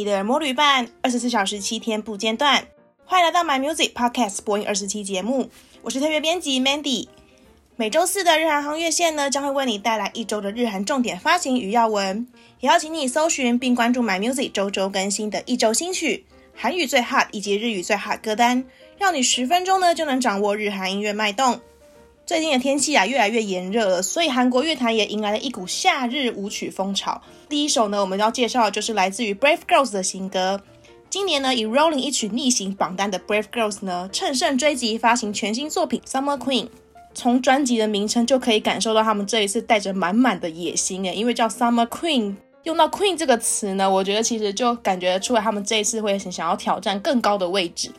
你的魔旅伴，二十四小时七天不间断。欢迎来到 My Music Podcast 播音二十期节目，我是特约编辑 Mandy。每周四的日韩夯乐线呢，将会为你带来一周的日韩重点发行与要闻，也邀请你搜寻并关注 My Music 周周更新的一周新曲、韩语最 hot 以及日语最 hot 歌单，让你十分钟呢就能掌握日韩音乐脉动。最近的天气啊，越来越炎热了，所以韩国乐坛也迎来了一股夏日舞曲风潮。第一首呢，我们要介绍的就是来自于 Brave Girls 的新歌。今年呢，以 Rolling 一曲逆行榜单的 Brave Girls 呢，乘胜追击发行全新作品 Summer Queen。从专辑的名称就可以感受到他们这一次带着满满的野心诶，因为叫 Summer Queen，用到 Queen 这个词呢，我觉得其实就感觉出来他们这一次会很想要挑战更高的位置。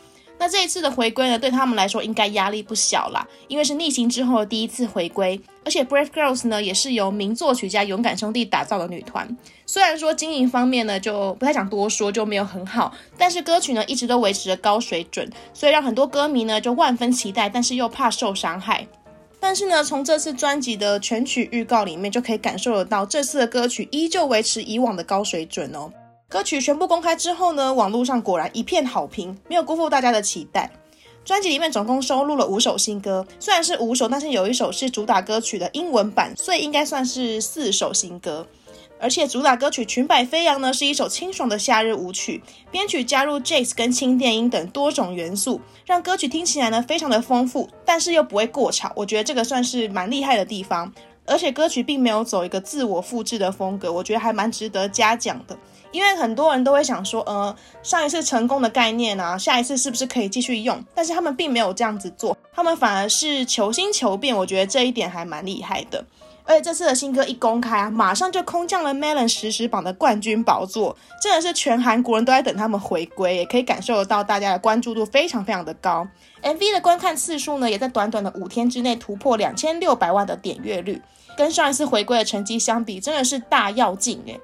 那这一次的回归呢，对他们来说应该压力不小啦，因为是逆行之后的第一次回归，而且 Brave Girls 呢也是由名作曲家勇敢兄弟打造的女团。虽然说经营方面呢就不太想多说，就没有很好，但是歌曲呢一直都维持着高水准，所以让很多歌迷呢就万分期待，但是又怕受伤害。但是呢，从这次专辑的全曲预告里面就可以感受得到，这次的歌曲依旧维持以往的高水准哦。歌曲全部公开之后呢，网络上果然一片好评，没有辜负大家的期待。专辑里面总共收录了五首新歌，虽然是五首，但是有一首是主打歌曲的英文版，所以应该算是四首新歌。而且主打歌曲《裙摆飞扬》呢，是一首清爽的夏日舞曲，编曲加入 Jazz 跟轻电音等多种元素，让歌曲听起来呢非常的丰富，但是又不会过吵。我觉得这个算是蛮厉害的地方。而且歌曲并没有走一个自我复制的风格，我觉得还蛮值得嘉奖的。因为很多人都会想说，呃，上一次成功的概念啊，下一次是不是可以继续用？但是他们并没有这样子做，他们反而是求新求变。我觉得这一点还蛮厉害的。而且这次的新歌一公开啊，马上就空降了 Melon 实时榜的冠军宝座，真的是全韩国人都在等他们回归，也可以感受得到大家的关注度非常非常的高。MV 的观看次数呢，也在短短的五天之内突破两千六百万的点阅率，跟上一次回归的成绩相比，真的是大跃进诶。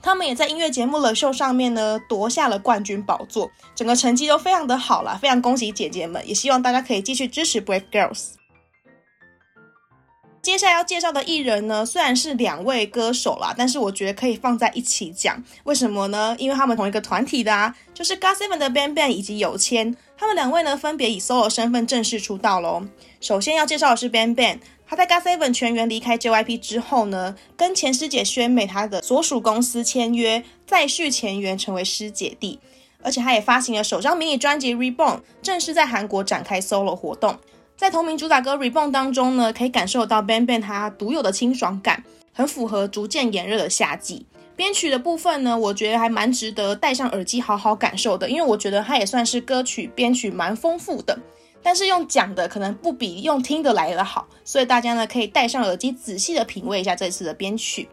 他们也在音乐节目《The Show》上面呢夺下了冠军宝座，整个成绩都非常的好啦，非常恭喜姐姐们，也希望大家可以继续支持 Brave Girls。接下来要介绍的艺人呢，虽然是两位歌手啦，但是我觉得可以放在一起讲。为什么呢？因为他们同一个团体的啊，就是 GOT7 的 BamBam 以及有谦，他们两位呢分别以 solo 身份正式出道喽。首先要介绍的是 BamBam。他在 GOT7 全员离开 JYP 之后呢，跟前师姐宣美他的所属公司签约，再续前缘，成为师姐弟。而且他也发行了首张迷你专辑《Reborn》，正式在韩国展开 solo 活动。在同名主打歌《Reborn》当中呢，可以感受到 BamBam 他独有的清爽感，很符合逐渐炎热的夏季。编曲的部分呢，我觉得还蛮值得戴上耳机好好感受的，因为我觉得它也算是歌曲编曲蛮丰富的。但是用讲的可能不比用听的来得好，所以大家呢可以戴上耳机仔细的品味一下这次的编曲。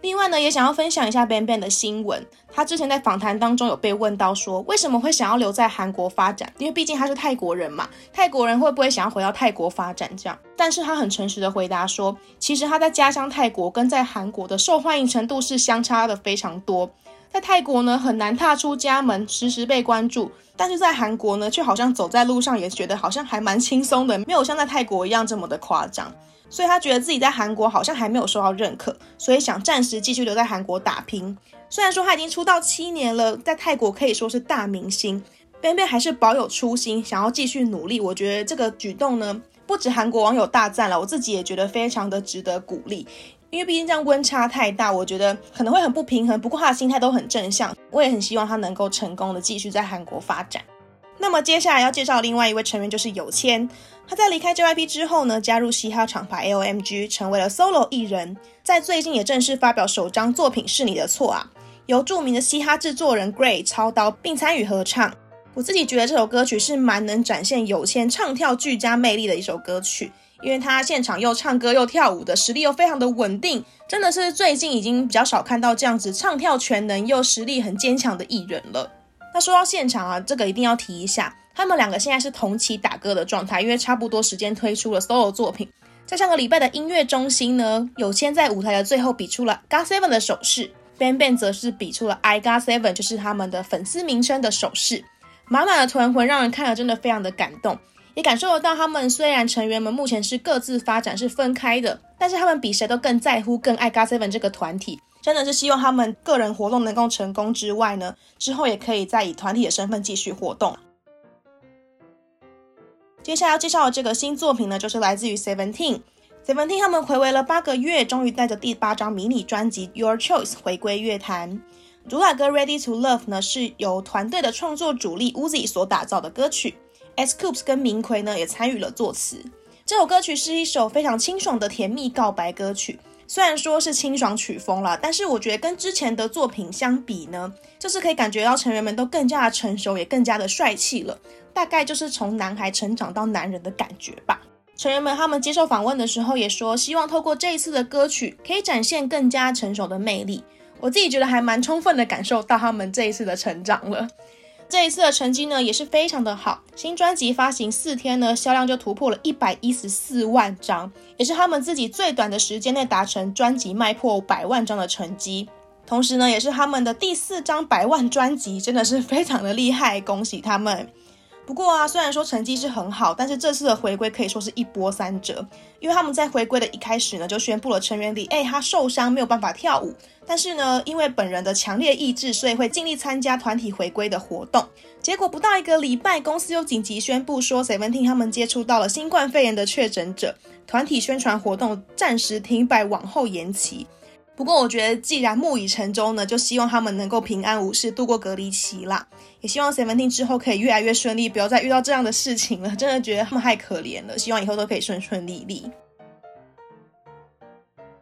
另外呢，也想要分享一下 Ben Ben 的新闻。他之前在访谈当中有被问到说，为什么会想要留在韩国发展？因为毕竟他是泰国人嘛，泰国人会不会想要回到泰国发展这样？但是他很诚实的回答说，其实他在家乡泰国跟在韩国的受欢迎程度是相差的非常多。在泰国呢，很难踏出家门，时时被关注；但是在韩国呢，却好像走在路上也觉得好像还蛮轻松的，没有像在泰国一样这么的夸张。所以他觉得自己在韩国好像还没有受到认可，所以想暂时继续留在韩国打拼。虽然说他已经出道七年了，在泰国可以说是大明星，BamBam 还是保有初心，想要继续努力。我觉得这个举动呢，不止韩国网友大赞了，我自己也觉得非常的值得鼓励。因为毕竟这样温差太大，我觉得可能会很不平衡。不过他的心态都很正向，我也很希望他能够成功的继续在韩国发展。那么接下来要介绍另外一位成员就是有谦，他在离开 JYP 之后呢，加入嘻哈厂牌 LMG，成为了 solo 艺人。在最近也正式发表首张作品是你的错啊，由著名的嘻哈制作人 Gray 操刀并参与合唱。我自己觉得这首歌曲是蛮能展现有谦唱跳俱佳魅力的一首歌曲。因为他现场又唱歌又跳舞的实力又非常的稳定，真的是最近已经比较少看到这样子唱跳全能又实力很坚强的艺人了。那说到现场啊，这个一定要提一下，他们两个现在是同期打歌的状态，因为差不多时间推出了 solo 作品。在上个礼拜的音乐中心呢，有谦在舞台的最后比出了 GOT7 的手势，BamBam 则是比出了 I Got Seven，就是他们的粉丝名称的手势，满满的团魂让人看了真的非常的感动。也感受得到他们虽然成员们目前是各自发展，是分开的，但是他们比谁都更在乎、更爱 GOT7 这个团体。真的是希望他们个人活动能够成功之外呢，之后也可以再以团体的身份继续活动。接下来要介绍的这个新作品呢，就是来自于 Seventeen。Seventeen 他们回违了八个月，终于带着第八张迷你专辑《Your Choice》回归乐坛。主打歌《Ready to Love》呢，是由团队的创作主力 Uzi 所打造的歌曲，Scoops 跟明奎呢也参与了作词。这首歌曲是一首非常清爽的甜蜜告白歌曲。虽然说是清爽曲风啦，但是我觉得跟之前的作品相比呢，就是可以感觉到成员们都更加的成熟，也更加的帅气了。大概就是从男孩成长到男人的感觉吧。成员们他们接受访问的时候也说，希望透过这一次的歌曲，可以展现更加成熟的魅力。我自己觉得还蛮充分的感受到他们这一次的成长了。这一次的成绩呢也是非常的好，新专辑发行四天呢，销量就突破了一百一十四万张，也是他们自己最短的时间内达成专辑卖破百万张的成绩。同时呢，也是他们的第四张百万专辑，真的是非常的厉害，恭喜他们。不过啊，虽然说成绩是很好，但是这次的回归可以说是一波三折，因为他们在回归的一开始呢，就宣布了成员里，哎他受伤没有办法跳舞，但是呢，因为本人的强烈意志，所以会尽力参加团体回归的活动。结果不到一个礼拜，公司又紧急宣布说，Seventeen 他们接触到了新冠肺炎的确诊者，团体宣传活动暂时停摆，往后延期。不过我觉得，既然木已成舟呢，就希望他们能够平安无事度过隔离期啦。也希望 Seventeen 之后可以越来越顺利，不要再遇到这样的事情了。真的觉得他们太可怜了，希望以后都可以顺顺利利。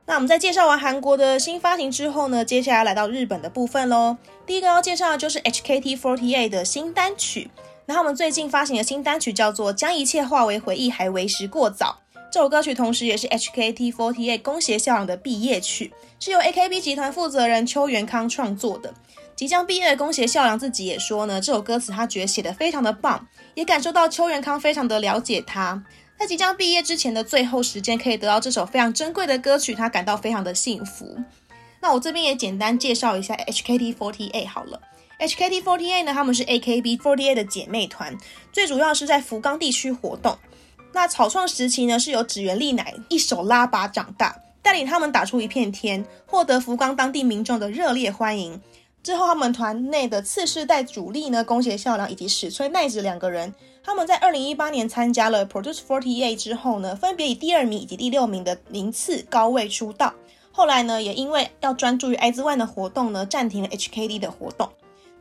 那我们在介绍完韩国的新发行之后呢，接下来来到日本的部分喽。第一个要介绍的就是 HKT48 的新单曲。那他们最近发行的新单曲叫做《将一切化为回忆，还为时过早》。这首歌曲同时也是 HKT48 宫脇咲良的毕业曲，是由 AKB 集团负责人秋元康创作的。即将毕业的宫脇咲良自己也说呢，这首歌词他觉得写得非常的棒，也感受到秋元康非常的了解他。在即将毕业之前的最后时间，可以得到这首非常珍贵的歌曲，他感到非常的幸福。那我这边也简单介绍一下 HKT48 好了。HKT48 呢，他们是 AKB48 的姐妹团，最主要是在福冈地区活动。那草创时期呢，是由指原莉乃一手拉拔长大，带领他们打出一片天，获得福冈当地民众的热烈欢迎。之后，他们团内的次世代主力呢，宫脇咲良以及矢吹奈子两个人，他们在二零一八年参加了 Produce 48之后呢，分别以第二名以及第六名的名次高位出道。后来呢，也因为要专注于 IZ*ONE 的活动呢，暂停了 HKD 的活动。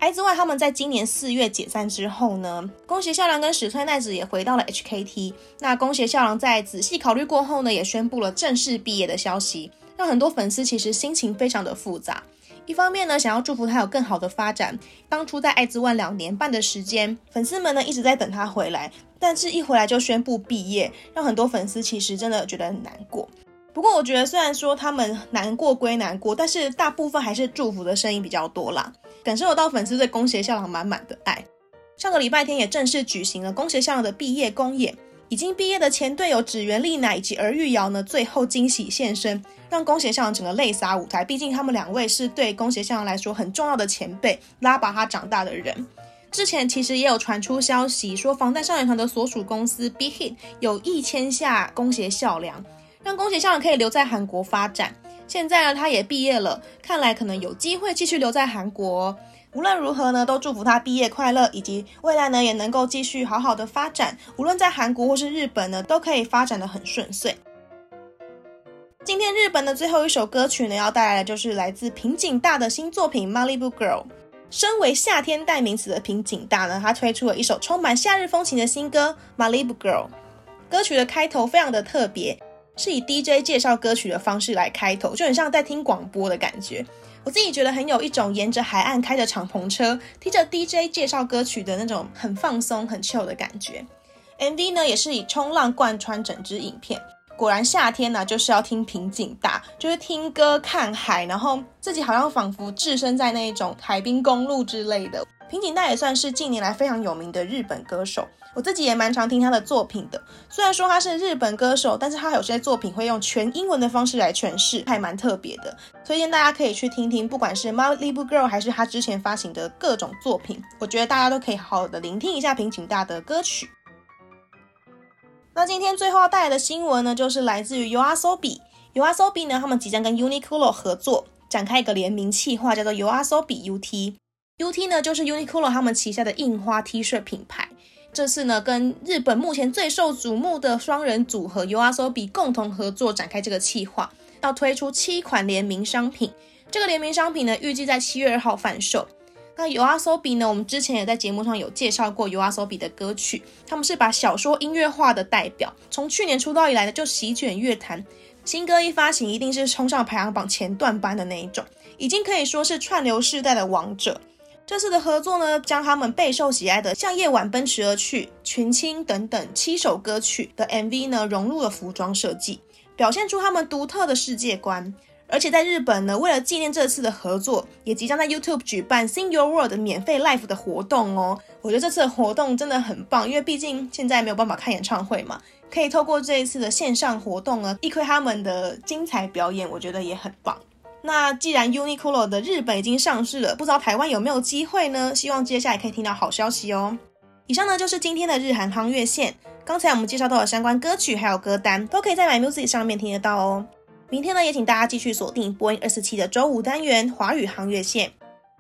IZ*ONE 他们在今年四月解散之后呢，宫脇咲良跟矢吹奈子也回到了 HKT。那宫脇咲良在仔细考虑过后呢，也宣布了正式毕业的消息，让很多粉丝其实心情非常的复杂。一方面呢，想要祝福他有更好的发展。当初在 IZ*ONE 两年半的时间，粉丝们呢一直在等他回来，但是一回来就宣布毕业，让很多粉丝其实真的觉得很难过。不过我觉得，虽然说他们难过归难过，但是大部分还是祝福的声音比较多啦。感受得到粉丝对宫脇咲良满满的爱。上个礼拜天也正式举行了宫脇咲良的毕业公演，已经毕业的前队友指原莉乃以及儿玉瑶呢，最后惊喜现身，让宫脇咲良整个泪洒舞台。毕竟他们两位是对宫脇咲良来说很重要的前辈，拉拔他长大的人。之前其实也有传出消息说，防弹少年团的所属公司 Big Hit 有意签下宫脇咲良，让宫脇咲良可以留在韩国发展。现在呢，他也毕业了，看来可能有机会继续留在韩国。无论如何呢，都祝福他毕业快乐，以及未来呢也能够继续好好的发展。无论在韩国或是日本呢，都可以发展得很顺遂。今天日本的最后一首歌曲呢，要带来的就是来自平井大的新作品《Malibu Girl》。身为夏天代名词的平井大呢，他推出了一首充满夏日风情的新歌《Malibu Girl》。歌曲的开头非常的特别。是以 DJ 介绍歌曲的方式来开头，就很像在听广播的感觉。我自己觉得很有一种沿着海岸开着敞篷车，听着 DJ 介绍歌曲的那种很放松、很 chill 的感觉。MV 呢也是以冲浪贯穿整支影片。果然夏天呢、就是要听平颈大，就是听歌看海，然后自己好像仿佛置身在那一种海滨公路之类的。平井大也算是近年来非常有名的日本歌手，我自己也蛮常听他的作品的。虽然说他是日本歌手，但是他有些作品会用全英文的方式来诠释，还蛮特别的。推荐大家可以去听听，不管是《Malibu Girl》还是他之前发行的各种作品，我觉得大家都可以好好的聆听一下平井大的歌曲。那今天最后要带来的新闻呢，就是来自于 YOASOBI。YOASOBI 呢，他们即将跟 Uniqlo 合作，展开一个联名企划，叫做 YOASOBI UT。UT 呢，就是 Uniqlo 他们旗下的印花 T 恤品牌。这次呢，跟日本目前最受瞩目的双人组合 YOASOBI 共同合作，展开这个企划，要推出七款联名商品。这个联名商品呢，预计在七月二号贩售。那 YOASOBI 呢，我们之前也在节目上有介绍过 YOASOBI 的歌曲，他们是把小说音乐化的代表，从去年出道以来呢，就席卷乐坛，新歌一发行，一定是冲上排行榜前段班的那一种，已经可以说是串流世代的王者。这次的合作呢，将他们备受喜爱的《向夜晚奔驰而去》、《群青》等等七首歌曲的 MV 呢，融入了服装设计，表现出他们独特的世界观。而且在日本呢，为了纪念这次的合作，也即将在 YouTube 举办 Sing Your World 免费 Live 的活动哦。我觉得这次的活动真的很棒，因为毕竟现在没有办法看演唱会嘛，可以透过这一次的线上活动呢，一窥他们的精彩表演，我觉得也很棒。那既然 Uniqlo 的日本已经上市了，不知道台湾有没有机会呢？希望接下来可以听到好消息哦。以上呢就是今天的日韩夯乐线。刚才我们介绍到的相关歌曲还有歌单，都可以在 My Music 上面听得到哦。明天呢，也请大家继续锁定播音二四七的周五单元华语夯乐线，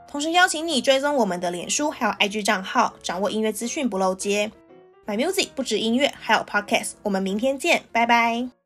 同时邀请你追踪我们的脸书还有 IG 账号，掌握音乐资讯不漏接。My Music 不止音乐，还有 Podcast。我们明天见，拜拜。